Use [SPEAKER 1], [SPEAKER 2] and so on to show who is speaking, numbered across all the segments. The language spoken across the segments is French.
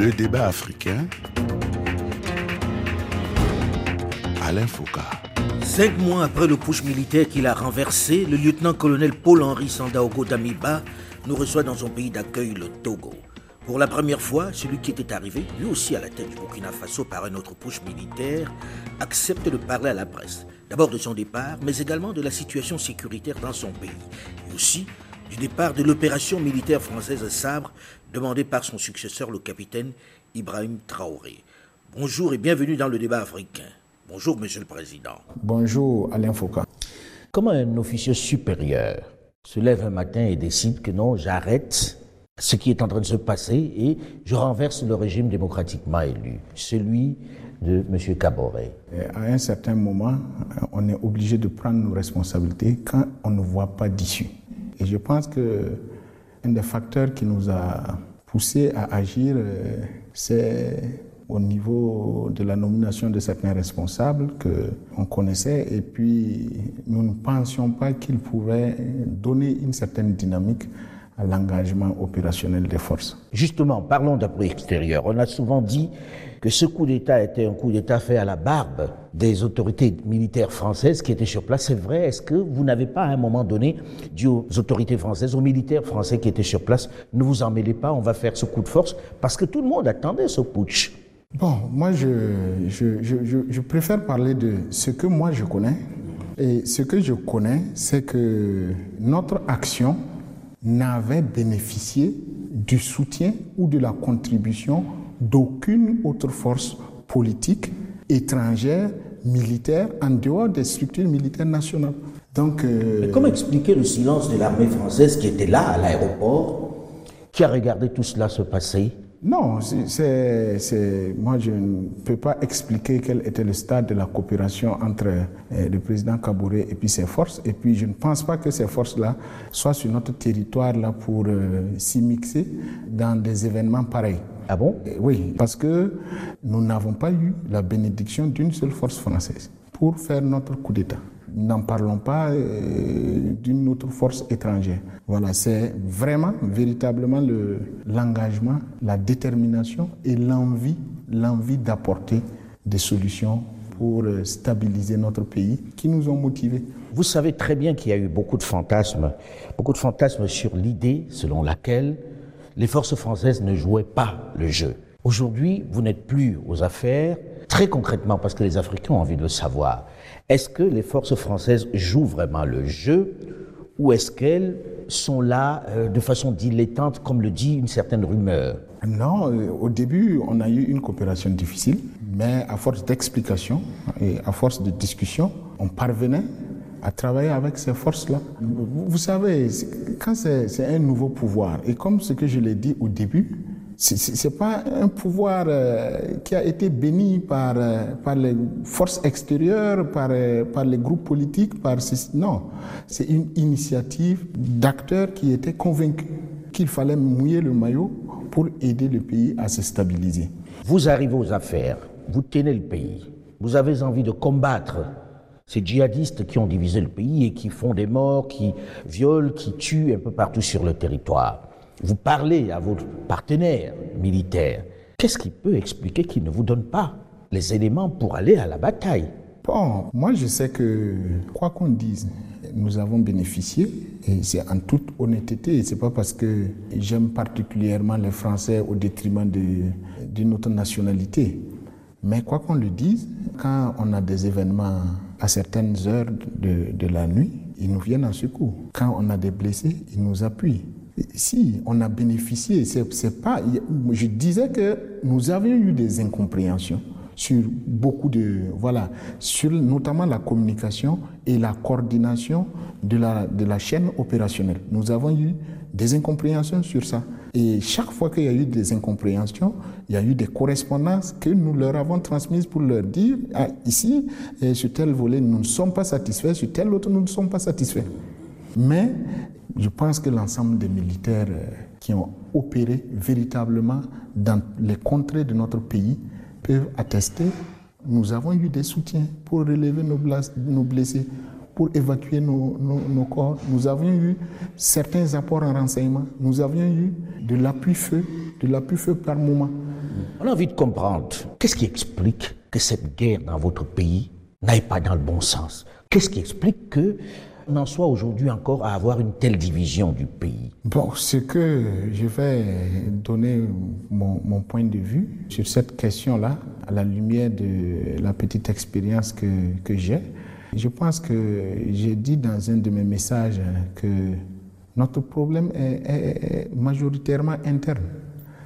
[SPEAKER 1] Le débat africain. Alain Foucault.
[SPEAKER 2] Cinq mois après le push militaire qu'il a renversé, le lieutenant-colonel Paul-Henri Sandaogo Damiba nous reçoit dans son pays d'accueil, le Togo. Pour la première fois, celui qui était arrivé, lui aussi à la tête du Burkina Faso par un autre push militaire, accepte de parler à la presse. D'abord de son départ, mais également de la situation sécuritaire dans son pays. Et aussi du départ de l'opération militaire française Sabre, demandée par son successeur, le capitaine Ibrahim Traoré. Bonjour et bienvenue dans le débat africain. Bonjour, Monsieur le Président.
[SPEAKER 3] Bonjour, Alain Foucault.
[SPEAKER 2] Comment un officier supérieur se lève un matin et décide que non, j'arrête ce qui est en train de se passer et je renverse le régime démocratiquement élu, celui de M. Caboret.
[SPEAKER 3] À un certain moment, on est obligé de prendre nos responsabilités quand on ne voit pas d'issue. Et je pense que un des facteurs qui nous a poussé à agir, euh, c'est au niveau de la nomination de certains responsables qu'on connaissait. Et puis nous ne pensions pas qu'ils pouvaient donner une certaine dynamique à l'engagement opérationnel des forces.
[SPEAKER 2] Justement, parlons d'appui extérieur. On a souvent dit que ce coup d'État était un coup d'État fait à la barbe des autorités militaires françaises qui étaient sur place. C'est vrai, est-ce que vous n'avez pas à un moment donné dit aux autorités françaises, aux militaires français qui étaient sur place, ne vous en mêlez pas, on va faire ce coup de force Parce que tout le monde attendait ce putsch.
[SPEAKER 3] Bon, moi je, je, je, je préfère parler de ce que moi je connais. Et ce que je connais, c'est que notre action n'avait bénéficié du soutien ou de la contribution d'aucune autre force politique étrangère, militaire, en dehors des structures militaires nationales.
[SPEAKER 2] Donc, euh... Mais comment expliquer le silence de l'armée française qui était là à l'aéroport, qui a regardé tout cela se passer?
[SPEAKER 3] Non, c'est, moi je ne peux pas expliquer quel était le stade de la coopération entre euh, le président Kabouré et puis ses forces. Et puis je ne pense pas que ces forces-là soient sur notre territoire là pour euh, s'y mixer dans des événements pareils.
[SPEAKER 2] Ah bon?
[SPEAKER 3] Oui, parce que nous n'avons pas eu la bénédiction d'une seule force française pour faire notre coup d'État n'en parlons pas euh, d'une autre force étrangère. Voilà, c'est vraiment, véritablement l'engagement, la détermination et l'envie, l'envie d'apporter des solutions pour euh, stabiliser notre pays qui nous ont motivés.
[SPEAKER 2] Vous savez très bien qu'il y a eu beaucoup de fantasmes, beaucoup de fantasmes sur l'idée selon laquelle les forces françaises ne jouaient pas le jeu. Aujourd'hui, vous n'êtes plus aux affaires, très concrètement, parce que les Africains ont envie de le savoir. Est-ce que les forces françaises jouent vraiment le jeu ou est-ce qu'elles sont là euh, de façon dilettante, comme le dit une certaine rumeur?
[SPEAKER 3] Non, euh, au début, on a eu une coopération difficile, mais à force d'explications et à force de discussions, on parvenait à travailler avec ces forces-là. Vous savez, quand c'est un nouveau pouvoir, et comme ce que je l'ai dit au début, ce n'est pas un pouvoir euh, qui a été béni par, euh, par les forces extérieures, par, euh, par les groupes politiques, par non. C'est une initiative d'acteurs qui étaient convaincus qu'il fallait mouiller le maillot pour aider le pays à se stabiliser.
[SPEAKER 2] Vous arrivez aux affaires, vous tenez le pays, vous avez envie de combattre ces djihadistes qui ont divisé le pays et qui font des morts, qui violent, qui tuent un peu partout sur le territoire vous parlez à vos partenaires militaires, qu'est-ce qui peut expliquer qu'ils ne vous donnent pas les éléments pour aller à la bataille?
[SPEAKER 3] Bon, moi je sais que, quoi qu'on dise, nous avons bénéficié, et c'est en toute honnêteté, c'est pas parce que j'aime particulièrement les Français au détriment d'une autre nationalité. Mais quoi qu'on le dise, quand on a des événements à certaines heures de, de la nuit, ils nous viennent en secours. Quand on a des blessés, ils nous appuient si on a bénéficié, c'est pas. Je disais que nous avions eu des incompréhensions sur beaucoup de voilà sur notamment la communication et la coordination de la de la chaîne opérationnelle. Nous avons eu des incompréhensions sur ça. Et chaque fois qu'il y a eu des incompréhensions, il y a eu des correspondances que nous leur avons transmises pour leur dire ah, ici, sur tel volet, nous ne sommes pas satisfaits, sur tel autre, nous ne sommes pas satisfaits. Mais je pense que l'ensemble des militaires euh, qui ont opéré véritablement dans les contrées de notre pays peuvent attester. Nous avons eu des soutiens pour relever nos blessés, pour évacuer nos, corps. Nous avions eu certains apports en renseignement. Nous avions eu de l'appui-feu, de l'appui-feu par moment.
[SPEAKER 2] On a envie de comprendre. Qu'est-ce qui explique que cette guerre dans votre pays n'aille pas dans le bon sens? Qu'est-ce qui explique que on en soit aujourd'hui encore à avoir une telle division du pays
[SPEAKER 3] Bon, ce que je vais donner mon, point de vue sur cette question-là, à la lumière de la petite expérience que, j'ai. Je pense que j'ai dit dans un de mes messages que notre problème est majoritairement interne.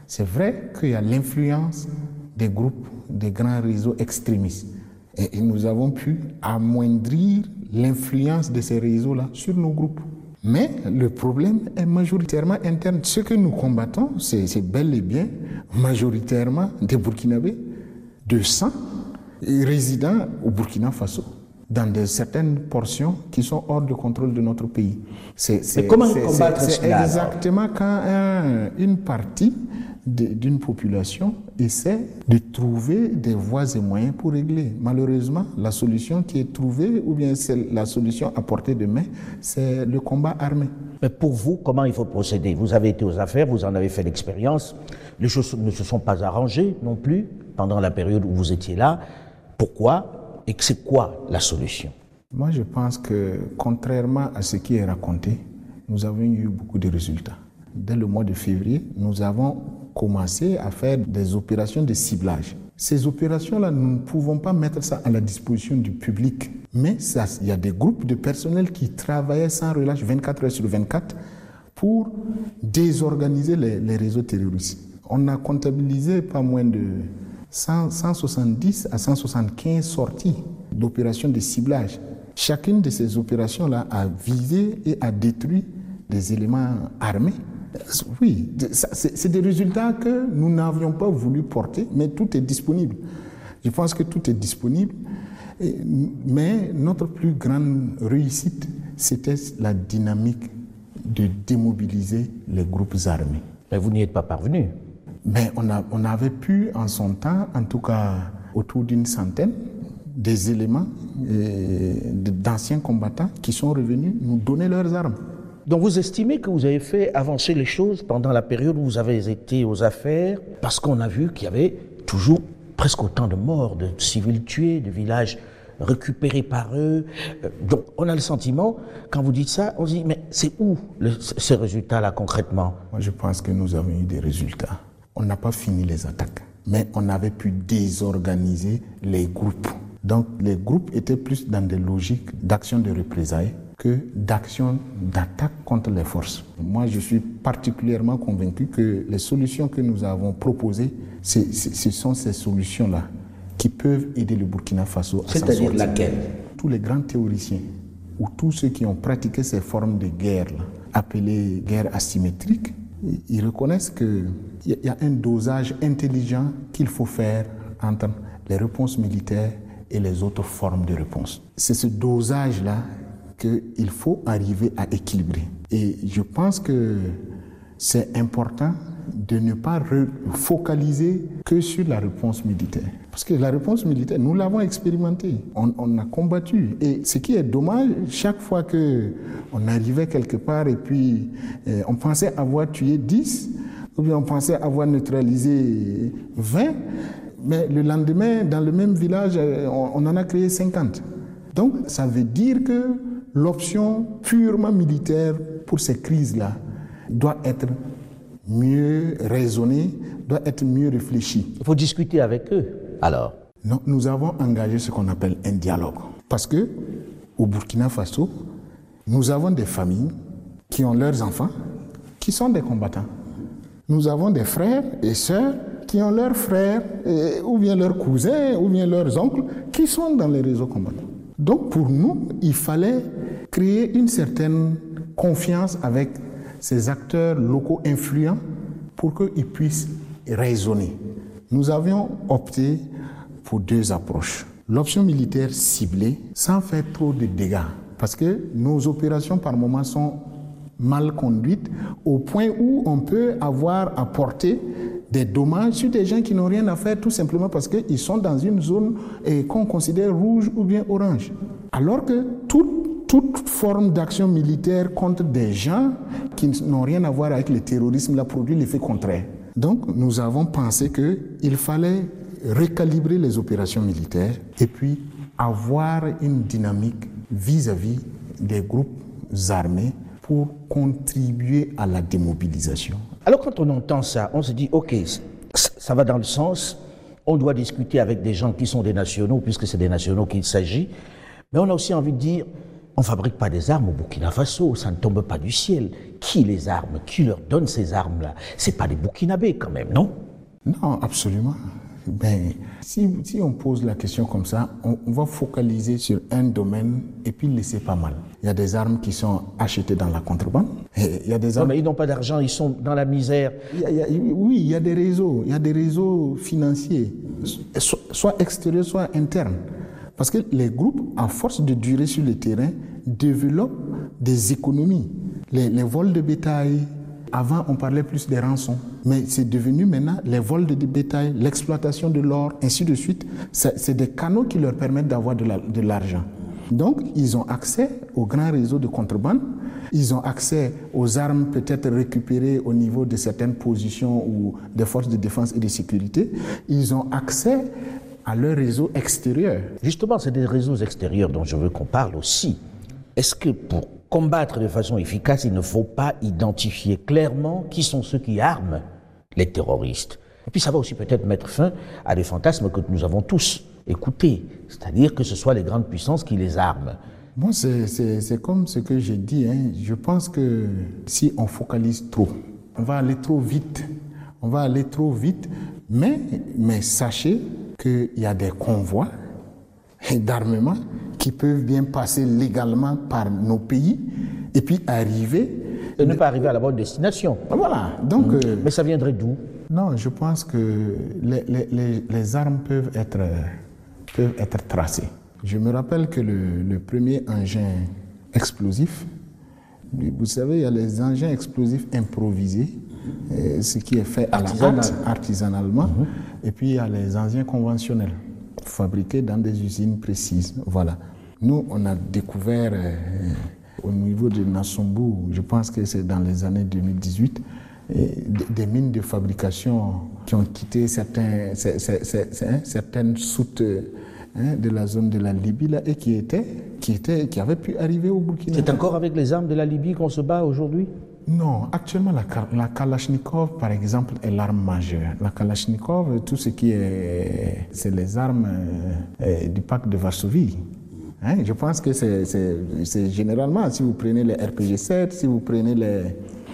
[SPEAKER 3] C'est vrai qu'il y a l'influence des groupes, des grands réseaux extrémistes. Et nous avons pu amoindrir l'influence de ces réseaux-là sur nos groupes. Mais le problème est majoritairement interne. Ce que nous combattons, c'est bel et bien majoritairement des Burkinabés de sang et résidant au Burkina Faso dans de certaines portions qui sont hors de contrôle de notre pays. C'est exactement quand un- une partie d'une population essaie de trouver des voies et moyens pour régler. Malheureusement, la solution qui est trouvée, ou bien c'est la solution à portée de main, c'est le combat armé.
[SPEAKER 2] Mais pour vous, comment il faut procéder? Vous avez été aux affaires, vous en avez fait l'expérience. Les choses ne se sont pas arrangées non plus pendant la période où vous étiez là. Pourquoi Et c'est quoi la solution?
[SPEAKER 3] Moi, je pense que, contrairement à ce qui est raconté, nous avons eu beaucoup de résultats. Dès le mois de février, nous avons commencé à faire des opérations de ciblage. Ces opérations-là, nous ne pouvons pas mettre ça à la disposition du public. Mais il y a des groupes de personnel qui travaillaient sans relâche 24 heures sur 24 pour désorganiser les, réseaux terroristes. On a comptabilisé pas moins de 100 170 à 175 sorties d'opérations de ciblage. Chacune de ces opérations-là a visé et a détruit des éléments armés. Oui, c'est des résultats que nous n'avions pas voulu porter, mais tout est disponible. Je pense que tout est disponible. Mais notre plus grande réussite, c'était la dynamique de démobiliser les groupes armés.
[SPEAKER 2] Mais vous n'y êtes pas parvenu.
[SPEAKER 3] Mais on, a- on avait pu, en son temps, en tout cas autour d'une centaine, des éléments d'anciens combattants qui sont revenus nous donner leurs armes.
[SPEAKER 2] Donc vous estimez que vous avez fait avancer les choses pendant la période où vous avez été aux affaires, parce qu'on a vu qu'il y avait toujours presque autant de morts, de civils tués, de villages récupérés par eux. Euh, Donc on a le sentiment, quand vous dites ça, on se dit, mais c'est où ces résultats-là concrètement?
[SPEAKER 3] Moi, je pense que nous avons eu des résultats. On n'a pas fini les attaques, mais on avait pu désorganiser les groupes. Donc, les groupes étaient plus dans des logiques d'action de représailles que d'action d'attaque contre les forces. Moi, je suis particulièrement convaincu que les solutions que nous avons proposées, ce sont ces solutions-là qui peuvent aider le Burkina Faso à s'en
[SPEAKER 2] C'est-à-dire
[SPEAKER 3] sortir
[SPEAKER 2] laquelle?
[SPEAKER 3] Tous les grands théoriciens ou tous ceux qui ont pratiqué ces formes de guerre là, appelées guerre asymétrique, ils- reconnaissent qu'il y a un dosage intelligent qu'il faut faire entre les réponses militaires et les autres formes de réponse. C'est ce dosage-là qu'il faut arriver à équilibrer. Et je pense que c'est important de ne pas focaliser que sur la réponse militaire. Parce que la réponse militaire, nous l'avons expérimentée. On, a combattu. Et ce qui est dommage, chaque fois que on arrivait quelque part et puis euh, on pensait avoir tué 10, ou bien on pensait avoir neutralisé 20, mais le lendemain, dans le même village, euh, on en a créé 50. Donc, ça veut dire que l'option purement militaire pour ces crises-là doit être mieux raisonnée, doit être mieux réfléchie.
[SPEAKER 2] Il faut discuter avec eux. Alors,
[SPEAKER 3] Non, nous avons engagé ce qu'on appelle un dialogue. Parce que au Burkina Faso, nous avons des familles qui ont leurs enfants, qui sont des combattants. Nous avons des frères et sœurs qui ont leurs frères, ou bien leurs cousins, ou bien leurs oncles, qui sont dans les réseaux combattants. Donc pour nous, il fallait créer une certaine confiance avec ces acteurs locaux influents pour qu'ils puissent raisonner. Nous avions opté pour deux approches. L'option militaire ciblée, sans faire trop de dégâts, parce que nos opérations par moments sont mal conduites au point où on peut avoir porter des dommages sur des gens qui n'ont rien à faire tout simplement parce qu'ils sont dans une zone qu'on considère rouge ou bien orange. Alors que toute, toute forme d'action militaire contre des gens qui n'ont rien à voir avec le terrorisme la produit l'effet contraire. Donc nous avons pensé qu'il fallait recalibrer les opérations militaires et puis avoir une dynamique vis-à-vis des groupes armés pour contribuer à la démobilisation.
[SPEAKER 2] Alors quand on entend ça, on se dit, OK, ça va dans le sens, on doit discuter avec des gens qui sont des nationaux, puisque c'est des nationaux qu'il s'agit, mais on a aussi envie de dire, on ne fabrique pas des armes au Burkina Faso, ça ne tombe pas du ciel. Qui les arme Qui leur donne ces armes-là? C'est pas des Burkinabés quand même, non?
[SPEAKER 3] Non, absolument. Ben, si, si, on pose la question comme ça, on, on, va focaliser sur un domaine et puis laisser pas mal. Il y a des armes qui sont achetées dans la contrebande. Et il y a des armes...
[SPEAKER 2] Non, mais ils n'ont pas d'argent, ils sont dans la misère.
[SPEAKER 3] Il y a, il y a, oui, il y a des réseaux, il y a des réseaux financiers, soit extérieurs, soit internes. Parce que les groupes, à force de durer sur le terrain, développent des économies. Les, vols de bétail, avant, on parlait plus des rançons, mais c'est devenu maintenant les vols de bétail, l'exploitation de l'or, ainsi de suite. C'est des canaux qui leur permettent d'avoir de l'argent. Donc, ils ont accès aux grands réseaux de contrebande. Ils ont accès aux armes peut-être récupérées au niveau de certaines positions ou des forces de défense et de sécurité. Ils ont accès à leur réseau extérieur.
[SPEAKER 2] Justement, c'est des réseaux extérieurs dont je veux qu'on parle aussi. Est-ce que pour combattre de façon efficace, il ne faut pas identifier clairement qui sont ceux qui arment les terroristes? Et puis ça va aussi peut-être mettre fin à des fantasmes que nous avons tous écoutés, c'est-à-dire que ce soit les grandes puissances qui les arment.
[SPEAKER 3] Bon, c'est comme ce que j'ai dit. Hein. Je pense que si on focalise trop, on va aller trop vite. On va aller trop vite. Mais, mais sachez qu'il y a des convois d'armement qui peuvent bien passer légalement par nos pays et puis arriver.
[SPEAKER 2] Et ne pas arriver à la bonne destination.
[SPEAKER 3] Voilà. Donc,
[SPEAKER 2] mmh. euh, Mais ça viendrait d'où?
[SPEAKER 3] Non, je pense que les, les, les, armes peuvent être, peuvent être tracées. Je me rappelle que le, le premier engin explosif, vous savez, il y a les engins explosifs improvisés, ce qui est fait à
[SPEAKER 2] Artisanal.
[SPEAKER 3] la hâte, artisanalement, et puis il y a les engins conventionnels fabriqués dans des usines précises. Voilà. Nous, on a découvert euh, au niveau de Nassombo, je pense que c'est dans les années 2018, des mines de fabrication qui ont quitté certains, certaines soutes hein, de la zone de la Libye là, et qui, étaient, qui, étaient, qui avaient pu arriver au Burkina.
[SPEAKER 2] C'est encore avec les armes de la Libye qu'on se bat aujourd'hui?
[SPEAKER 3] Non, actuellement, la, la, Kalachnikov, par exemple, est l'arme majeure. La Kalachnikov, tout ce qui est. C'est les armes euh, du pacte de Varsovie. Hein, je pense que c'est généralement, si vous prenez les RPG-7, si vous prenez les.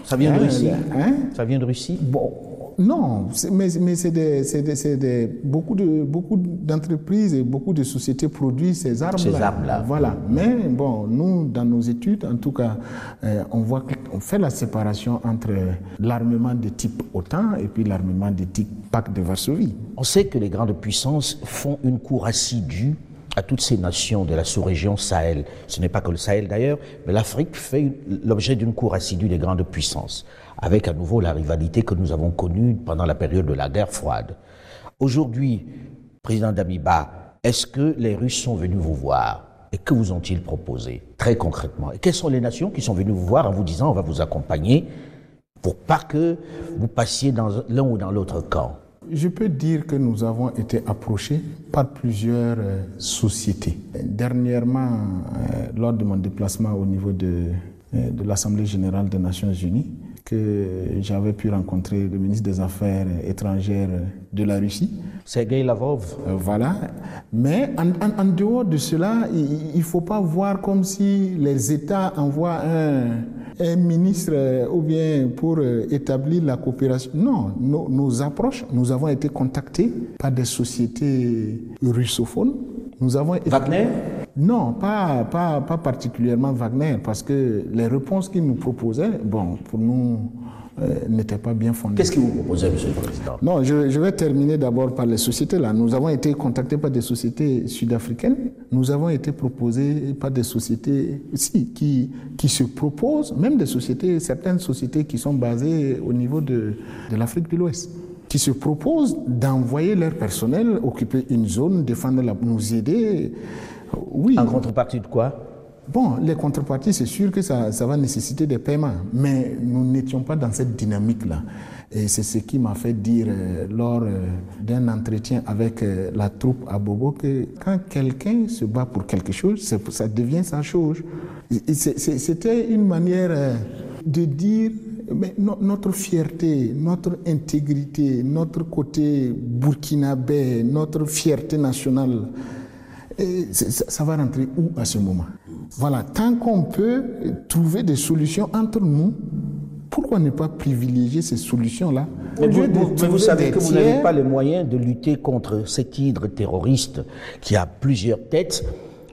[SPEAKER 2] Ça vient
[SPEAKER 3] hein,
[SPEAKER 2] de Russie
[SPEAKER 3] les, hein?
[SPEAKER 2] Ça vient de Russie
[SPEAKER 3] Bon, non, mais, mais c'est des, des, des, beaucoup de beaucoup d'entreprises et beaucoup de sociétés produisent ces armes-là.
[SPEAKER 2] Ces armes-là.
[SPEAKER 3] Voilà. Mais bon, nous, dans nos études, en tout cas, euh, on voit qu'on fait la séparation entre l'armement de type OTAN et puis l'armement de type Pacte de Varsovie.
[SPEAKER 2] On sait que les grandes puissances font une cour assidue à toutes ces nations de la sous-région Sahel. Ce n'est pas que le Sahel d'ailleurs, mais l'Afrique fait l'objet d'une cour assidue des grandes puissances, avec à nouveau la rivalité que nous avons connue pendant la période de la guerre froide. Aujourd'hui, président Damiba, est-ce que les Russes sont venus vous voir et que vous ont-ils proposé très concrètement? Et quelles sont les nations qui sont venues vous voir en vous disant on va vous accompagner pour pas que vous passiez dans l'un ou dans l'autre camp?
[SPEAKER 3] Je peux dire que nous avons été approchés par plusieurs euh, sociétés. Dernièrement, euh, lors de mon déplacement au niveau de, euh, de l'Assemblée générale des Nations unies, que j'avais pu rencontrer le ministre des Affaires étrangères de la Russie.
[SPEAKER 2] Sergei Lavrov.
[SPEAKER 3] Voilà. Mais en, en, en, dehors de cela, il ne faut pas voir comme si les États envoient un, un ministre euh, ou bien pour euh, établir la coopération. Non, nos, nos, approches, nous avons été contactés par des sociétés russophones. Nous avons été...
[SPEAKER 2] Wagner
[SPEAKER 3] Non, pas, pas, pas particulièrement Wagner, parce que les réponses qu'ils nous proposaient, bon, pour nous, euh, n'étaient pas bien fondées.
[SPEAKER 2] Qu'est-ce qu'ils vous proposaient, Monsieur le Président?
[SPEAKER 3] Non, je, je vais terminer d'abord par les sociétés. Là, nous avons été contactés par des sociétés sud-africaines. Nous avons été proposés par des sociétés si, qui, qui se proposent, même des sociétés, certaines sociétés qui sont basées au niveau de, de l'Afrique de l'Ouest qui se proposent d'envoyer leur personnel occuper une zone, défendre la, nous aider. Oui.
[SPEAKER 2] En contrepartie de quoi?
[SPEAKER 3] Bon, les contreparties, c'est sûr que ça, ça, va nécessiter des paiements, mais nous n'étions pas dans cette dynamique-là. Et c'est ce qui m'a fait dire euh, lors euh, d'un entretien avec euh, la troupe à Bobo que quand quelqu'un se bat pour quelque chose, ça devient sa chose. C'était une manière de dire mais notre fierté, notre intégrité, notre côté burkinabé, notre fierté nationale, ça va rentrer où à ce moment? Voilà, tant qu'on peut trouver des solutions entre nous, pourquoi ne pas privilégier ces solutions-là
[SPEAKER 2] Mais vous, savez que vous n'avez pas les moyens de lutter contre cet hydre terroriste qui a plusieurs têtes.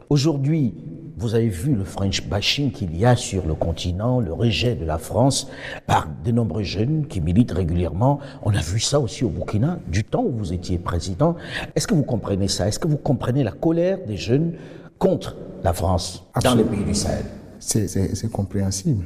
[SPEAKER 2] Aujourd'hui, vous avez vu le French bashing qu'il y a sur le continent, le rejet de la France par de nombreux jeunes qui militent régulièrement. On a vu ça aussi au Burkina, du temps où vous étiez président. Est-ce que vous comprenez ça? Est-ce que vous comprenez la colère des jeunes contre la France dans les pays du Sahel
[SPEAKER 3] C'est compréhensible.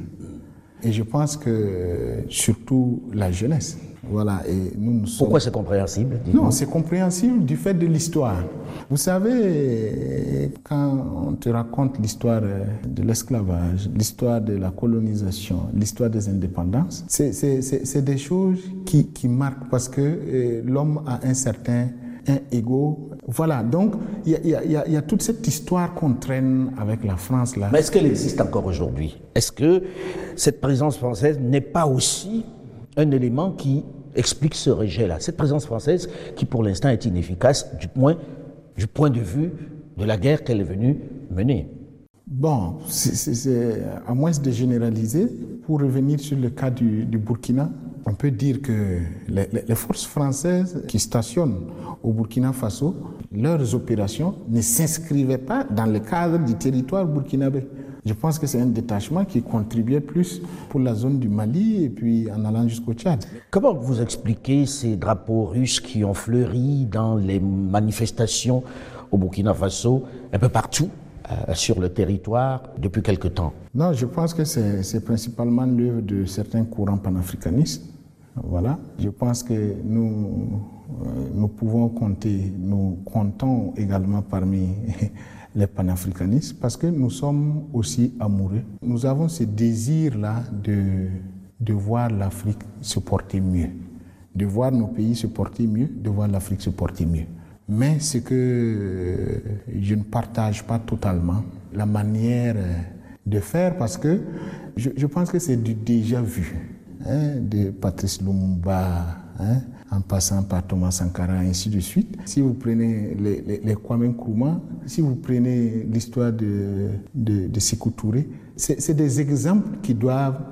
[SPEAKER 3] Et je pense que surtout la jeunesse. Voilà, et nous, nous
[SPEAKER 2] Pourquoi c'est compréhensible
[SPEAKER 3] Non, c'est compréhensible du fait de l'histoire. Vous savez, quand on te raconte l'histoire de l'esclavage, l'histoire de la colonisation, l'histoire des indépendances, c'est des choses qui, qui marquent parce que euh, l'homme a un certain un ego. Voilà, donc il y, a toute cette histoire qu'on traîne avec la France là.
[SPEAKER 2] Mais est-ce qu'elle existe encore aujourd'hui? Est-ce que cette présence française n'est pas aussi un élément qui explique ce rejet-là? Cette présence française qui pour l'instant est inefficace, du moins du point de vue de la guerre qu'elle est venue mener.
[SPEAKER 3] Bon, à moins de généraliser, pour revenir sur le cas du, Burkina, on peut dire que les, les, forces françaises qui stationnent au Burkina Faso, leurs opérations ne s'inscrivaient pas dans le cadre du territoire burkinabé. Je pense que c'est un détachement qui contribuait plus pour la zone du Mali et puis en allant jusqu'au Tchad.
[SPEAKER 2] Comment vous expliquez ces drapeaux russes qui ont fleuri dans les manifestations au Burkina Faso, un peu partout? Sur le territoire depuis quelque temps
[SPEAKER 3] Non, je pense que c'est principalement l'œuvre de certains courants panafricanistes. Voilà. Je pense que nous, euh, nous pouvons compter, nous comptons également parmi les panafricanistes parce que nous sommes aussi amoureux. Nous avons ce désir-là de, de voir l'Afrique se porter mieux, de voir nos pays se porter mieux, de voir l'Afrique se porter mieux. Mais ce que je ne partage pas totalement, la manière de faire parce que je, pense que c'est du déjà vu hein, de Patrice Lumumba, hein, en passant par Thomas Sankara, et ainsi de suite. Si vous prenez les, Kwame Nkrumah, si vous prenez l'histoire de, de, de Sékou Touré, c'est des exemples qui doivent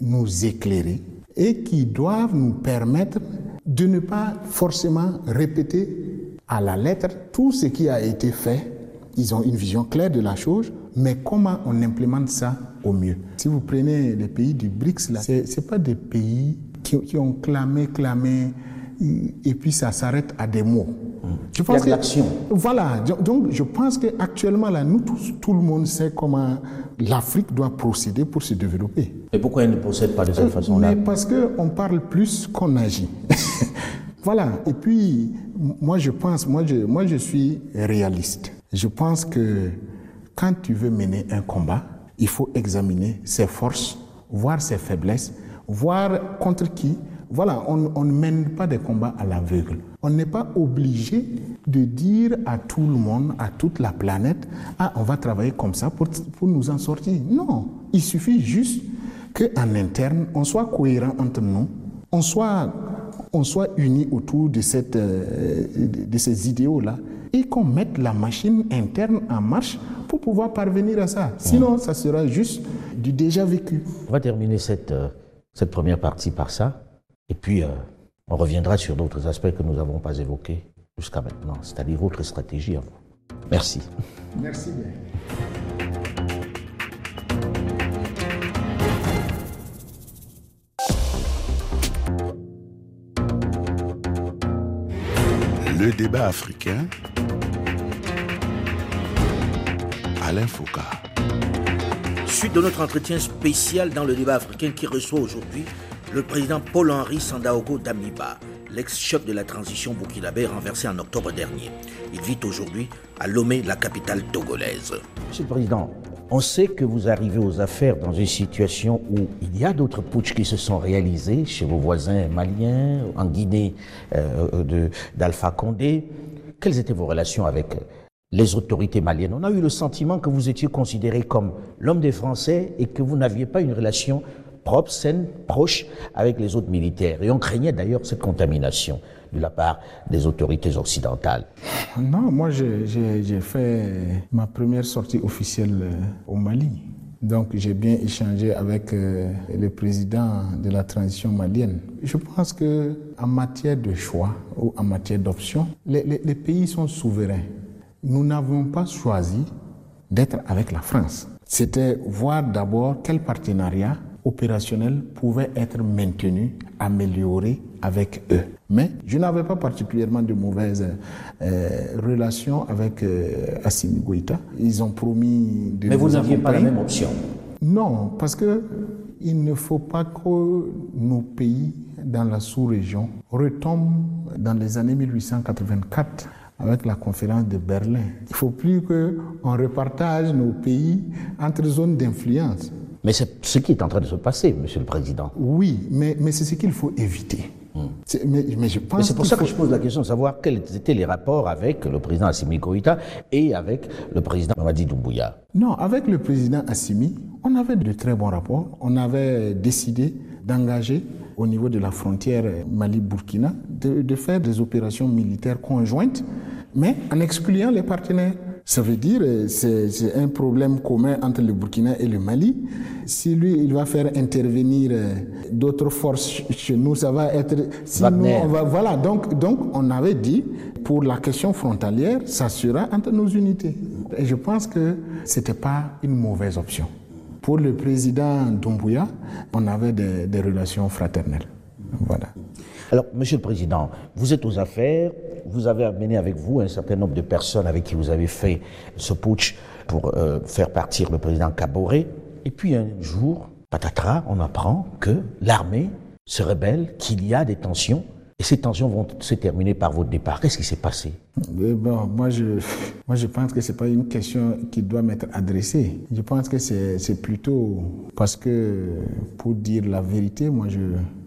[SPEAKER 3] nous éclairer et qui doivent nous permettre de ne pas forcément répéter à la lettre tout ce qui a été fait. Ils ont une vision claire de la chose, mais comment on implémente ça au mieux? Si vous prenez les pays du BRICS, là, c'est pas des pays qui, qui ont clamé, clamé, et puis ça s'arrête à des mots.
[SPEAKER 2] Je pense Il y a de l'action.
[SPEAKER 3] Voilà. Donc, je pense qu'actuellement, là, nous tous, tout le monde sait comment l'Afrique doit procéder pour se développer.
[SPEAKER 2] Et pourquoi elle ne procède pas de cette
[SPEAKER 3] Euh,
[SPEAKER 2] façon-là?
[SPEAKER 3] parce qu'on parle plus qu'on agit. voilà. Et puis, moi, je pense, moi je, moi, je suis réaliste. Je pense que quand tu veux mener un combat, il faut examiner ses forces, voir ses faiblesses, voir contre qui. Voilà, on, ne mène pas des combats à l'aveugle. On n'est pas obligé de dire à tout le monde, à toute la planète, ah, on va travailler comme ça pour, pour nous en sortir. Non, il suffit juste qu'en interne, on soit cohérent entre nous, on soit, on soit unis autour de, cette, euh, de, ces idéaux-là et qu'on mette la machine interne en marche pour pouvoir parvenir à ça. Sinon, ça sera juste du déjà vécu.
[SPEAKER 2] On va terminer cette, euh, cette première partie par ça. Et puis, euh, on reviendra sur d'autres aspects que nous n'avons pas évoqués jusqu'à maintenant, c'est-à-dire votre stratégie à vous. Merci.
[SPEAKER 3] Merci bien.
[SPEAKER 1] Le débat africain. Alain Foucault.
[SPEAKER 2] Suite de notre entretien spécial dans le débat africain qui reçoit aujourd'hui le président Paul-Henri Sandaogo Damiba, l'ex-chef de la transition burkinabé renversé en octobre dernier. Il vit aujourd'hui à Lomé, la capitale togolaise. Monsieur le Président, On sait que vous arrivez aux affaires dans une situation où il y a d'autres putschs qui se sont réalisés chez vos voisins maliens, en Guinée euh, d'Alpha Condé. Quelles étaient vos relations avec les autorités maliennes? On a eu le sentiment que vous étiez considéré comme l'homme des Français et que vous n'aviez pas une relation propre, saine, proche avec les autres militaires. Et on craignait d'ailleurs cette contamination de la part des autorités occidentales.
[SPEAKER 3] Non, moi j'ai fait ma première sortie officielle euh, au Mali. Donc j'ai bien échangé avec euh, le président de la transition malienne. Je pense que en matière de choix ou en matière d'options, les, les pays sont souverains. Nous n'avons pas choisi d'être avec la France. C'était voir d'abord quel partenariat opérationnel pouvait être maintenu, amélioré avec eux. Mais je n'avais pas particulièrement de mauvaises euh, relations avec euh, Assimi Goïta. Ils ont promis de
[SPEAKER 2] Mais vous n'aviez pas la même option
[SPEAKER 3] Non, parce que il ne faut pas que nos pays dans la sous-région retombent dans les années 1884 avec la conférence de Berlin. Il ne faut plus qu'on repartage nos pays entre zones d'influence.
[SPEAKER 2] Mais c'est ce qui est en train de se passer, Monsieur le Président.
[SPEAKER 3] Oui, mais, mais c'est ce qu'il faut éviter.
[SPEAKER 2] Hmm. Mais, mais, je pense c'est pour ça que je pose la question de savoir quels étaient les rapports avec le président Assimi Goïta et avec le président Mamadi Doumbouya.
[SPEAKER 3] Non, avec le président Assimi, on avait de très bons rapports. On avait décidé d'engager au niveau de la frontière Mali-Burkina de, de faire des opérations militaires conjointes, mais en excluant les partenaires. Ça veut dire euh, c'est un problème commun entre le Burkina et le Mali. Si lui, il va faire intervenir euh, d'autres forces chez nous, ça va être... Si nous, on va, voilà, donc, donc on avait dit, pour la question frontalière, ça sera entre nos unités. Et je pense que ce n'était pas une mauvaise option. Pour le président Doumbouya, on avait des, des relations fraternelles. Voilà.
[SPEAKER 2] Alors, Monsieur le Président, vous êtes aux affaires, vous avez amené avec vous un certain nombre de personnes avec qui vous avez fait ce putsch pour euh, faire partir le président Caboret. Et puis un jour, patatras, on apprend que l'armée se rebelle, qu'il y a des tensions. Et ces tensions vont se terminer par votre départ. Qu'est-ce qui s'est passé?
[SPEAKER 3] Bon, moi, je, moi, je pense que ce n'est pas une question qui doit m'être adressée. Je pense que c'est plutôt parce que, pour dire la vérité, moi, je,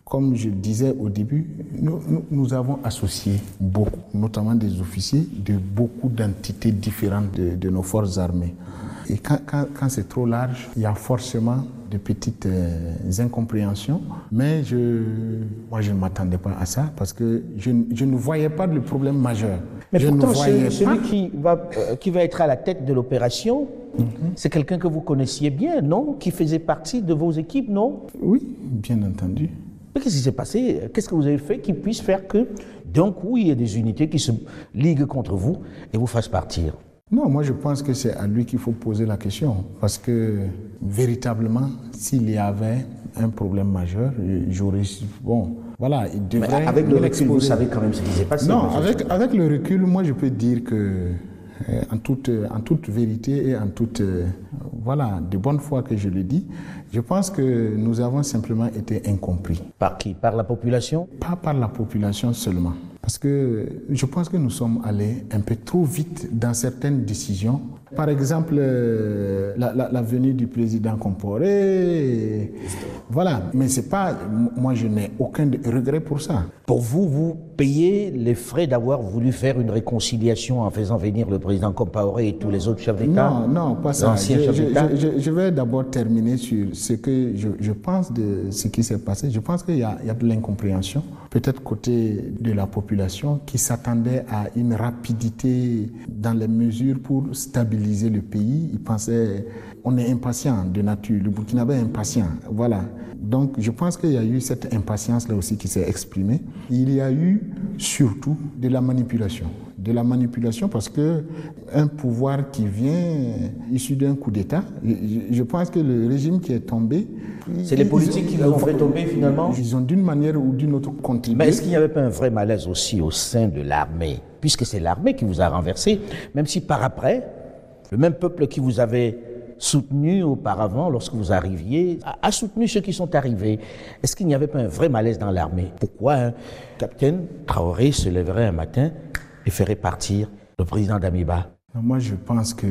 [SPEAKER 3] comme je disais au début, nous, nous, avons associé beaucoup, notamment des officiers, de beaucoup d'entités différentes de, nos forces armées. Et quand, quand, c'est trop large, il y a forcément de petites euh, incompréhensions. Mais je, moi, je ne m'attendais pas à ça parce que je, je, ne voyais pas le problème majeur.
[SPEAKER 2] Mais pourtant, celui, qui, va, euh, qui va être à la tête de l'opération, mhm. c'est quelqu'un que vous connaissiez bien, non? Qui faisait partie de vos équipes, non?
[SPEAKER 3] Oui, bien entendu.
[SPEAKER 2] Qu'est-ce qui s'est passé? Qu'est-ce que vous avez fait qui puisse faire que, d'un coup, il y ait des unités qui se liguent contre vous et vous fassent partir?
[SPEAKER 3] Non, moi je pense que c'est à lui qu'il faut poser la question. Parce que véritablement, s'il y avait un problème majeur, j'aurais. Bon, voilà, il devrait.
[SPEAKER 2] Mais avec le recul, vous savez quand même ce qui s'est passé.
[SPEAKER 3] Non, avec, avec le recul, moi je peux dire que euh, en toute, en toute vérité et en toute, euh, voilà, de bonne foi que je le dis, je pense que nous avons simplement été incompris.
[SPEAKER 2] Par qui? Par la population?
[SPEAKER 3] Pas par la population seulement. Parce que je pense que nous sommes allés un peu trop vite dans certaines décisions. Par exemple, euh, la, venue du président Comporé, voilà. Mais c'est pas, moi je n'ai aucun regret pour ça.
[SPEAKER 2] Pour vous, vous payez les frais d'avoir voulu faire une réconciliation en faisant venir le président Compaoré et tous les autres chefs d'État
[SPEAKER 3] Non, non, pas ça. Je, je, je, vais d'abord terminer sur ce que je, pense de ce qui s'est passé. Je pense qu'il y, y, a de l'incompréhension, peut-être côté de la population qui s'attendait à une rapidité dans les mesures pour stabiliser le pays. Ils pensaient, on est impatient de nature, le Burkinabé est impatient. Voilà. Donc je pense qu'il y a eu cette impatience là aussi qui s'est exprimée. Il y a eu surtout de la manipulation de la manipulation parce que un pouvoir qui vient issu d'un coup d'État, je pense que le régime qui est tombé.
[SPEAKER 2] C'est les politiques qui l'ont fait tomber finalement
[SPEAKER 3] Ils ont d'une manière ou d'une autre contribué.
[SPEAKER 2] Mais est-ce qu'il n'y avait pas un vrai malaise aussi au sein de l'armée? Puisque c'est l'armée qui vous a renversé, même si par après, le même peuple qui vous avait soutenu auparavant, lorsque vous arriviez, a, soutenu ceux qui sont arrivés. Est-ce qu'il n'y avait pas un vrai malaise dans l'armée? Pourquoi un capitaine Traoré se lèverait un matin et ferait partir le président d'Amiba
[SPEAKER 3] Moi, je pense que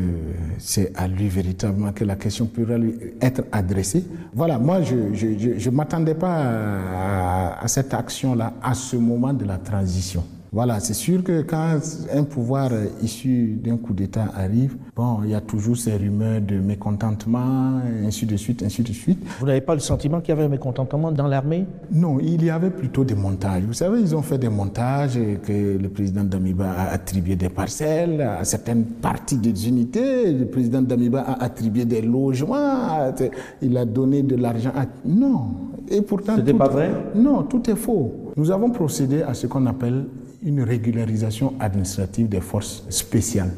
[SPEAKER 3] c'est à lui véritablement que la question pourrait lui être adressée. Voilà, moi, je ne m'attendais pas à cette action-là à ce moment de la transition. Voilà, c'est sûr que quand un pouvoir issu d'un coup d'État arrive, bon, il y a toujours ces rumeurs de mécontentement, ainsi de suite, ainsi de suite.
[SPEAKER 2] Vous n'avez pas le sentiment qu'il y avait un mécontentement dans l'armée?
[SPEAKER 3] Non, il y avait plutôt des montages. Vous savez, ils ont fait des montages que le président Damiba a attribué des parcelles à certaines parties des unités. Le président Damiba a attribué des logements. Il a donné de l'argent à... Non.
[SPEAKER 2] Et pourtant... C'était pas vrai?
[SPEAKER 3] Non, tout est faux. Nous avons procédé à ce qu'on appelle une régularisation administrative des forces spéciales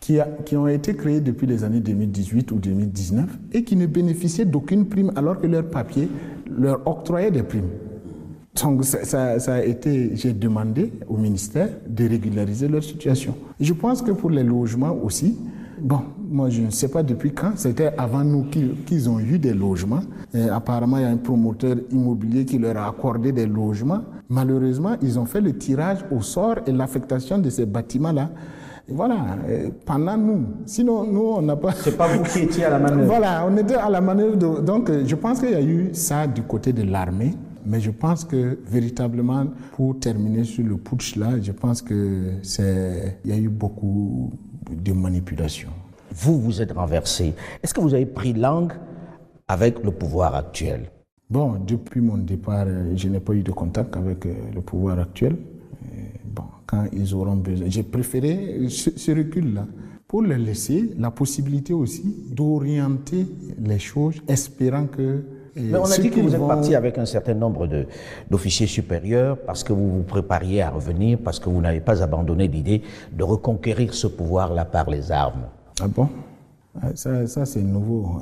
[SPEAKER 3] qui, a, qui, ont été créées depuis les années 2018 ou 2019 et qui ne bénéficiaient d'aucune prime alors que leur papier leur octroyait des primes. Donc ça, ça, a été, j'ai demandé au ministère de régulariser leur situation. Je pense que pour les logements aussi, bon, moi je ne sais pas depuis quand, c'était avant nous qu'ils ont eu des logements. Et apparemment, il y a un promoteur immobilier qui leur a accordé des logements. Malheureusement, ils ont fait le tirage au sort et l'affectation de ces bâtiments-là. Voilà, pendant nous. Sinon, nous, on n'a pas.
[SPEAKER 2] C'est pas vous qui étiez à la manœuvre.
[SPEAKER 3] Voilà, on était à la manœuvre. De... Donc, je pense qu'il y a eu ça du côté de l'armée. Mais je pense que véritablement, pour terminer sur le putsch là, je pense que c'est, il y a eu beaucoup de manipulation.
[SPEAKER 2] Vous, vous êtes renversé. Est-ce que vous avez pris langue avec le pouvoir actuel?
[SPEAKER 3] Bon, depuis mon départ, euh, je n'ai pas eu de contact avec euh, le pouvoir actuel. Bon, quand ils auront besoin, j'ai préféré ce, recul-là pour leur laisser la possibilité aussi d'orienter les choses, espérant que
[SPEAKER 2] mais on a dit que vous êtes parti avec un certain nombre d'officiers supérieurs parce que vous vous prépariez à revenir, parce que vous n'avez pas abandonné l'idée de reconquérir ce pouvoir-là par les armes.
[SPEAKER 3] Ah bon? Ah, Ça, ça c'est nouveau.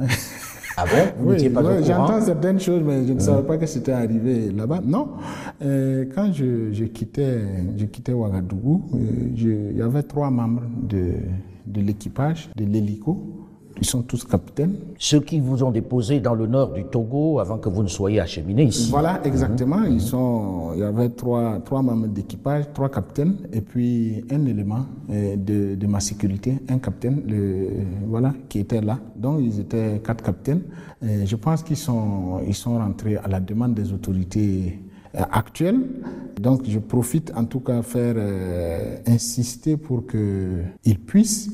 [SPEAKER 2] Ah bon?
[SPEAKER 3] Oui, j'entends certaines choses, mais je ne savais pas que c'était arrivé là-bas. Non, euh, quand je, je, quittais, je quittais Ouagadougou, euh, il y avait trois membres de, de l'équipage de l'hélico ils sont tous capitaines.
[SPEAKER 2] Ceux qui vous ont déposé dans le nord du Togo avant que vous ne soyez acheminé ici.
[SPEAKER 3] Voilà, exactement. Ils sont, il y avait trois, trois membres d'équipage, trois capitaines, et puis un élément euh, de, de, ma sécurité, un capitaine, le, voilà, qui était là. Donc ils étaient quatre capitaines. Et je pense qu'ils sont, ils sont rentrés à la demande des autorités euh, actuelles. Donc je profite en tout cas faire euh, insister pour qu'ils puissent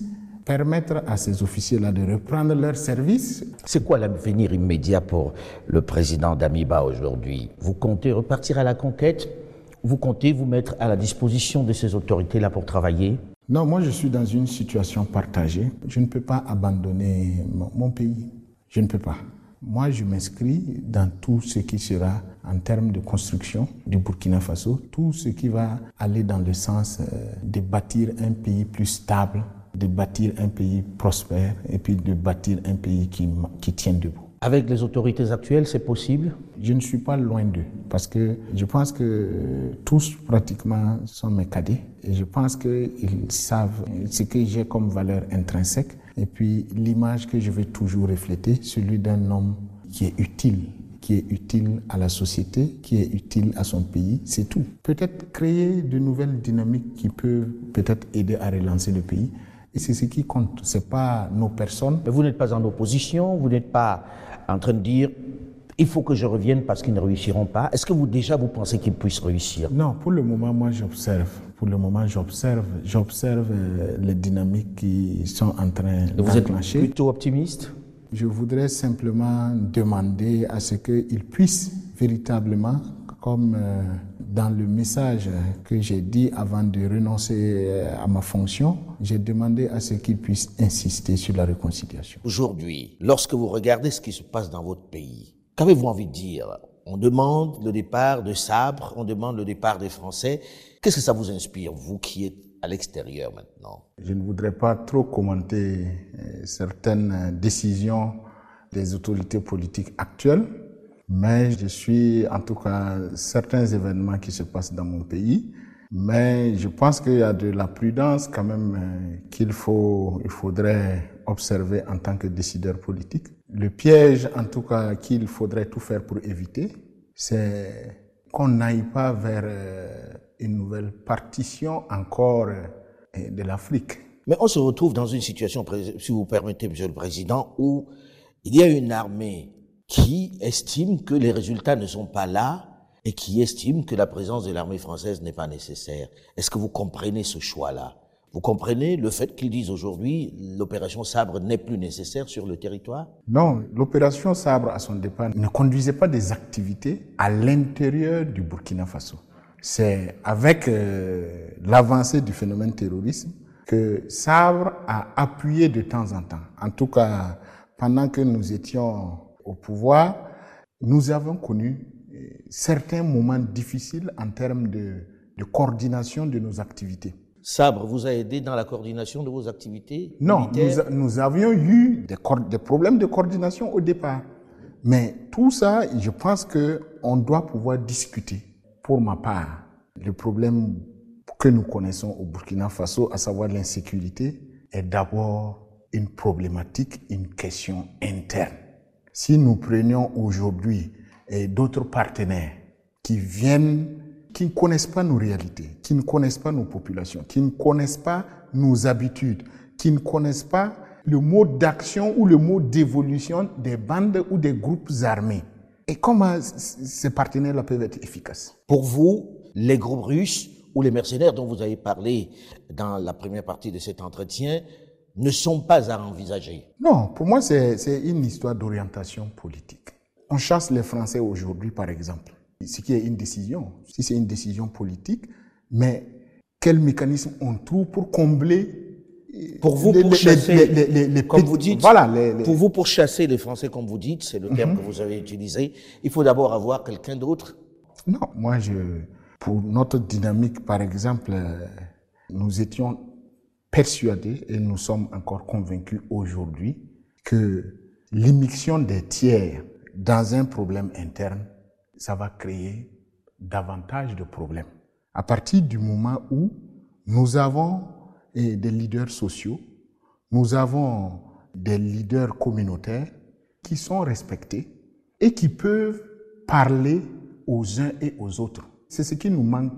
[SPEAKER 3] permettre à ces officiers-là de reprendre leur service.
[SPEAKER 2] C'est quoi l'avenir immédiat pour le président d'Amiba aujourd'hui? Vous comptez repartir à la conquête? Vous comptez vous mettre à la disposition de ces autorités-là pour travailler?
[SPEAKER 3] Non, moi je suis dans une situation partagée. Je ne peux pas abandonner mon, pays. Je ne peux pas. Moi, je m'inscris dans tout ce qui sera en termes de construction du Burkina Faso, tout ce qui va aller dans le sens euh, de bâtir un pays plus stable, de bâtir un pays prospère et puis de bâtir un pays qui, qui tient debout.
[SPEAKER 2] Avec les autorités actuelles, c'est possible?
[SPEAKER 3] Je ne suis pas loin d'eux parce que je pense que tous pratiquement sont mes cadets et je pense qu'ils savent ce que j'ai comme valeur intrinsèque et puis l'image que je vais toujours refléter, celui d'un homme qui est utile qui est utile à la société, qui est utile à son pays, c'est tout. Peut-être créer de nouvelles dynamiques qui peuvent peut-être aider à relancer le pays. Et c'est ce qui compte, ce n'est pas nos personnes.
[SPEAKER 2] Mais vous n'êtes pas en opposition, vous n'êtes pas en train de dire il faut que je revienne parce qu'ils ne réussiront pas. Est-ce que vous déjà vous pensez qu'ils puissent réussir?
[SPEAKER 3] Non, pour le moment, moi j'observe. Pour le moment, j'observe, j'observe euh, les dynamiques qui sont en train de
[SPEAKER 2] Vous êtes plutôt optimiste?
[SPEAKER 3] Je voudrais simplement demander à ce qu'ils puissent véritablement, comme euh, dans le message que j'ai dit avant de renoncer euh, à ma fonction, j'ai demandé à ce qu'ils puissent insister sur la réconciliation.
[SPEAKER 2] Aujourd'hui, lorsque vous regardez ce qui se passe dans votre pays, qu'avez-vous envie de dire? On demande le départ de Sabre, on demande le départ des Français. Qu'est-ce que ça vous inspire, vous qui êtes à l'extérieur maintenant?
[SPEAKER 3] Je ne voudrais pas trop commenter euh, certaines décisions des autorités politiques actuelles mais je suis, en tout cas, certains événements qui se passent dans mon pays. Mais je pense qu'il y a de la prudence quand même euh, qu'il faut, il faudrait observer en tant que décideur politique. Le piège, en tout cas, qu'il faudrait tout faire pour éviter, c'est qu'on n'aille pas vers euh, une nouvelle partition encore euh, de l'Afrique.
[SPEAKER 2] Mais on se retrouve dans une situation, si vous permettez, Monsieur le Président, où il y a une armée qui estime que les résultats ne sont pas là et qui estime que la présence de l'armée française n'est pas nécessaire. Est-ce que vous comprenez ce choix-là? Vous comprenez le fait qu'ils disent aujourd'hui l'opération Sabre n'est plus nécessaire sur le territoire?
[SPEAKER 3] Non, l'opération Sabre, à son départ, ne conduisait pas des activités à l'intérieur du Burkina Faso. C'est avec euh, l'avancée du phénomène terrorisme que Sabre a appuyé de temps en temps. En tout cas, pendant que nous étions au pouvoir, nous avons connu certains moments difficiles en termes de, coordination de nos activités.
[SPEAKER 2] Sabre vous a aidé dans la coordination de vos activités
[SPEAKER 3] Non, nous, avions eu des, des, problèmes de coordination au départ. Mais tout ça, je pense qu'on doit pouvoir discuter. Pour ma part, le problème que nous connaissons au Burkina Faso, à savoir l'insécurité, est d'abord une problématique, une question interne. Si nous prenions aujourd'hui et d'autres partenaires qui viennent, qui ne connaissent pas nos réalités, qui ne connaissent pas nos populations, qui ne connaissent pas nos habitudes, qui ne connaissent pas le mode d'action ou le mode d'évolution des bandes ou des groupes armés. Et comment ces partenaires-là peuvent être efficaces?
[SPEAKER 2] Pour vous, les groupes russes ou les mercenaires dont vous avez parlé dans la première partie de cet entretien ne sont pas à envisager
[SPEAKER 3] Non, pour moi, c'est une histoire d'orientation politique on chasse les Français aujourd'hui, par exemple, ce qui est une décision, si c'est une décision politique, mais quel mécanisme on trouve pour combler
[SPEAKER 2] pour vous, pour chasser, les, comme vous dites, voilà, pour vous, pour chasser les Français, comme vous dites, c'est le terme mhm. que vous avez utilisé, il faut d'abord avoir quelqu'un d'autre.
[SPEAKER 3] Non, moi, je, pour notre dynamique, par exemple, euh, nous étions persuadés et nous sommes encore convaincus aujourd'hui que l'immixtion des tiers dans un problème interne, ça va créer davantage de problèmes. À partir du moment où nous avons eh, des leaders sociaux, nous avons des leaders communautaires qui sont respectés et qui peuvent parler aux uns et aux autres. C'est ce qui nous manque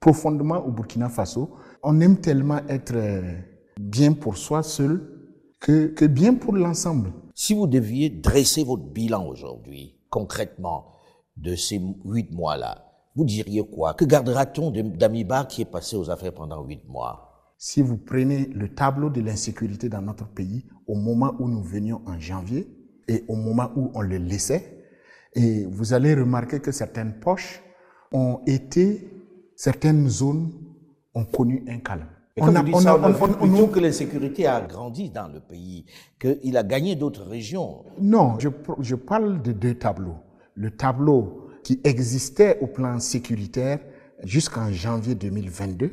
[SPEAKER 3] profondément au Burkina Faso. On aime tellement être euh, bien pour soi seul que, que bien pour l'ensemble.
[SPEAKER 2] Si vous deviez dresser votre bilan aujourd'hui, concrètement, de ces huit mois-là, vous diriez quoi? Que gardera-t-on d'Amiba qui est passé aux affaires pendant huit mois?
[SPEAKER 3] Si vous prenez le tableau de l'insécurité dans notre pays, au moment où nous venions en janvier et au moment où on le laissait, et vous allez remarquer que certaines poches ont été, certaines zones ont connu un calme
[SPEAKER 2] on a, on a, que l'insécurité a grandi dans le pays, qu'il a gagné d'autres régions.
[SPEAKER 3] Non, je, je parle de deux tableaux. Le tableau qui existait au plan sécuritaire jusqu'en janvier 2022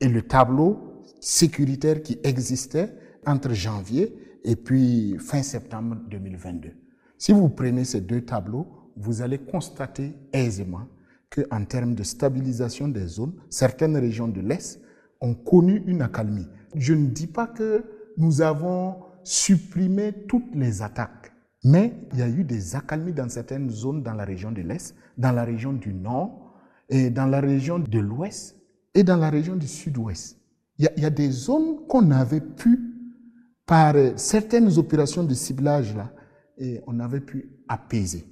[SPEAKER 3] et le tableau sécuritaire qui existait entre janvier et puis fin septembre 2022. Si vous prenez ces deux tableaux, vous allez constater aisément qu'en termes de stabilisation des zones, certaines régions de l'Est ont connu une accalmie. Je ne dis pas que nous avons supprimé toutes les attaques, mais il y a eu des accalmies dans certaines zones dans la région de l'Est, dans la région du Nord, et dans la région de l'Ouest, et dans la région du Sud-Ouest. Il, y a des zones qu'on avait pu, par certaines opérations de ciblage, là, on avait pu apaiser.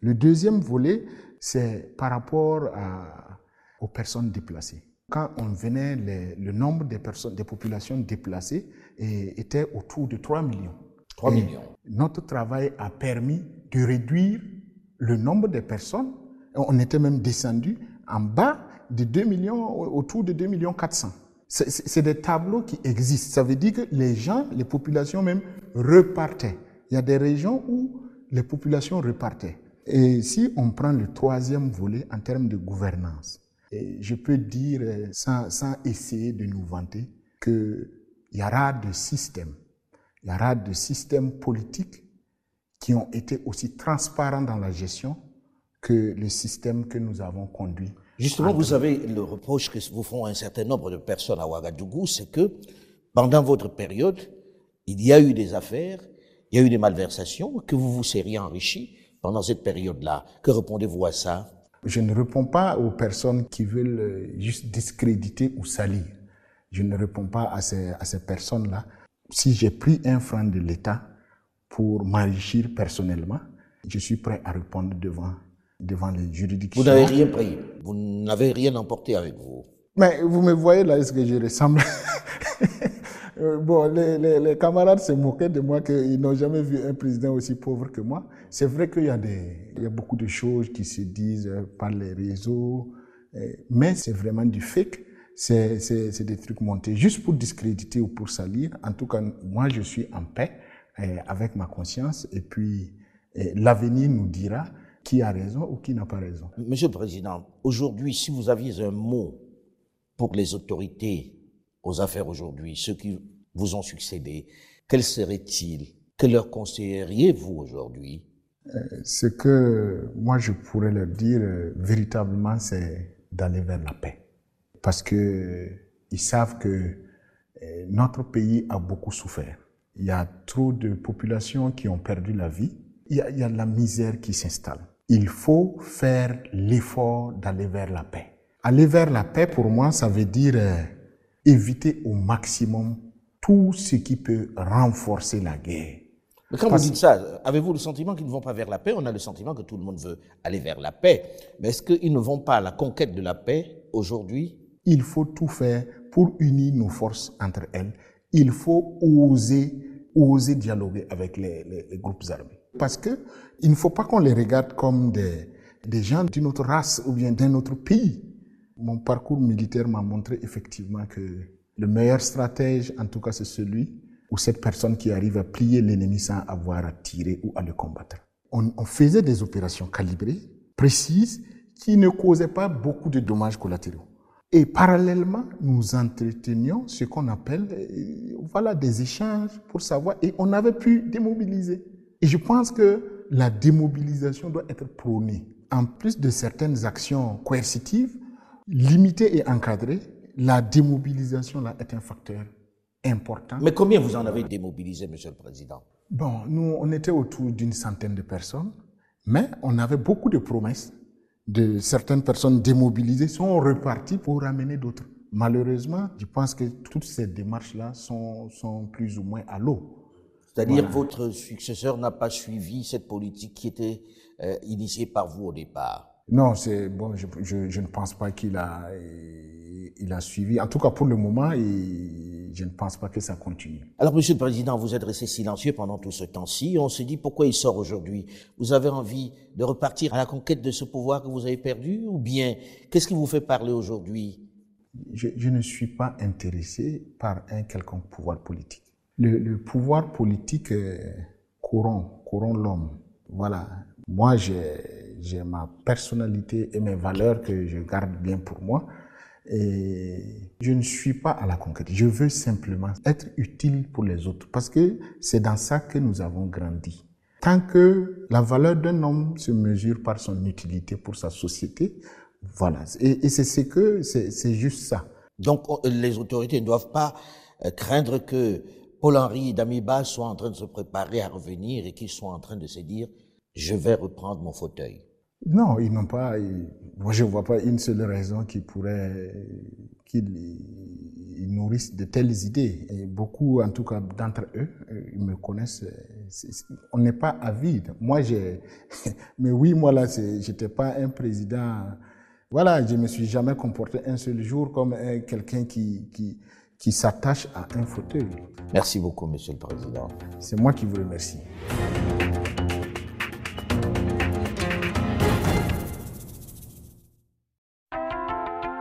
[SPEAKER 3] Le deuxième volet, c'est par rapport à, aux personnes déplacées. Quand on venait, le nombre de personnes, des populations déplacées était autour de 3 millions.
[SPEAKER 2] 3 millions.
[SPEAKER 3] Notre travail a permis de réduire le nombre de personnes. On était même descendu en bas de 2 millions, autour de 2 millions 400. C'est des tableaux qui existent. Ça veut dire que les gens, les populations même repartaient. Il y a des régions où les populations repartaient. Et si on prend le troisième volet en termes de gouvernance, et je peux dire, euh, sans, sans essayer de nous vanter, qu'il y aura des systèmes, il y aura des systèmes politiques qui ont été aussi transparents dans la gestion que les systèmes que nous avons conduits.
[SPEAKER 2] Justement, vous avez le reproche que vous font un certain nombre de personnes à Ouagadougou, c'est que pendant votre période, il y a eu des affaires, il y a eu des malversations, que vous vous seriez enrichi pendant cette période-là. Que répondez-vous à ça?
[SPEAKER 3] Je ne réponds pas aux personnes qui veulent euh, juste discréditer ou salir. Je ne réponds pas à ces, à ces personnes-là. Si j'ai pris un franc de l'État pour m'enrichir personnellement, je suis prêt à répondre devant, devant les juridictions.
[SPEAKER 2] Vous n'avez rien pris, vous n'avez rien emporté avec vous.
[SPEAKER 3] Mais vous me voyez là, est-ce que je ressemble? Euh, Bon, les, camarades se moquaient de moi qu'ils n'ont jamais vu un président aussi pauvre que moi. C'est vrai qu'il y, a beaucoup de choses qui se disent euh, par les réseaux, euh, mais c'est vraiment du fake. C'est des trucs montés juste pour discréditer ou pour salir. En tout cas, moi, je suis en paix avec ma conscience et puis l'avenir nous dira qui a raison ou qui n'a pas raison.
[SPEAKER 2] Monsieur le Président, aujourd'hui, si vous aviez un mot pour les autorités aux affaires aujourd'hui, ceux qui vous ont succédé, quel serait-il Que leur conseilleriez-vous aujourd'hui?
[SPEAKER 3] Ce que moi je pourrais leur dire euh, véritablement, c'est d'aller vers la paix. Parce que ils savent que euh, notre pays a beaucoup souffert. Il y a trop de populations qui ont perdu la vie. Il y a, il y a la misère qui s'installe. Il faut faire l'effort d'aller vers la paix. Aller vers la paix, pour moi, ça veut dire euh, éviter au maximum tout ce qui peut renforcer la guerre.
[SPEAKER 2] Mais quand
[SPEAKER 3] Parce-
[SPEAKER 2] vous dites ça, avez-vous le sentiment qu'ils ne vont pas vers la paix? On a le sentiment que tout le monde veut aller vers la paix. Mais est-ce qu'ils ne vont pas à la conquête de la paix aujourd'hui?
[SPEAKER 3] Il faut tout faire pour unir nos forces entre elles. Il faut oser, oser dialoguer avec les, les- les groupes armés. Parce que il ne faut pas qu'on les regarde comme des, des gens d'une autre race ou bien d'un autre pays. Mon parcours militaire m'a montré effectivement que le meilleur stratège, en tout cas, c'est celui ou cette personne qui arrive à plier l'ennemi sans avoir à tirer ou à le combattre. On, on faisait des opérations calibrées, précises, qui ne causaient pas beaucoup de dommages collatéraux. Et parallèlement, nous entretenions ce qu'on appelle euh, voilà, des échanges pour savoir, et on avait pu démobiliser. Et je pense que la démobilisation doit être prônée. En plus de certaines actions coercitives, limitées et encadrées, la démobilisation là est un facteur important.
[SPEAKER 2] Mais combien vous en avez démobilisé, Monsieur le Président?
[SPEAKER 3] Bon, nous, on était autour d'une centaine de personnes, mais on avait beaucoup de promesses de certaines personnes démobilisées sont reparties pour ramener d'autres. Malheureusement, je pense que toutes ces démarches-là sont, sont plus ou moins à l'eau.
[SPEAKER 2] C'est-à-dire votre successeur n'a pas suivi cette politique qui était euh, initiée par vous au départ?
[SPEAKER 3] Non, c'est bon. Je, je, je ne pense pas qu'il a, il a suivi. En tout cas, pour le moment, il- je ne pense pas que ça continue.
[SPEAKER 2] Alors, Monsieur le Président, vous êtes resté silencieux pendant tout ce temps-ci. On s'est dit pourquoi il sort aujourd'hui? Vous avez envie de repartir à la conquête de ce pouvoir que vous avez perdu, ou bien qu'est-ce qui vous fait parler aujourd'hui?
[SPEAKER 3] Je, je ne suis pas intéressé par un quelconque pouvoir politique. Le, le pouvoir politique euh, corrompt, corrompt l'homme. Voilà. Moi, j'ai j'ai ma personnalité et mes valeurs que je garde bien pour moi. Et je ne suis pas à la conquête. Je veux simplement être utile pour les autres parce que c'est dans ça que nous avons grandi. Tant que la valeur d'un homme se mesure par son utilité pour sa société, voilà. Et, et c'est ce que, c'est juste ça.
[SPEAKER 2] Donc, on- les autorités ne doivent pas euh, craindre que Paul-Henri Damiba soit en train de se préparer à revenir et qu'il soit en train de se dire je vais reprendre mon fauteuil.
[SPEAKER 3] Non, ils n'ont pas. ils- moi, je ne vois pas une seule raison qui pourrait qu'ils ils nourrissent de telles idées. Et beaucoup, en tout cas, d'entre eux, euh, ils me connaissent. euh, on n'est pas avide. Moi, j'ai. Mais oui, moi là, j'étais pas un président. Voilà, je me suis jamais comporté un seul jour comme un- quelqu'un qui qui qui s'attache à un fauteuil.
[SPEAKER 2] Merci beaucoup, Monsieur le Président.
[SPEAKER 3] C'est moi qui vous remercie.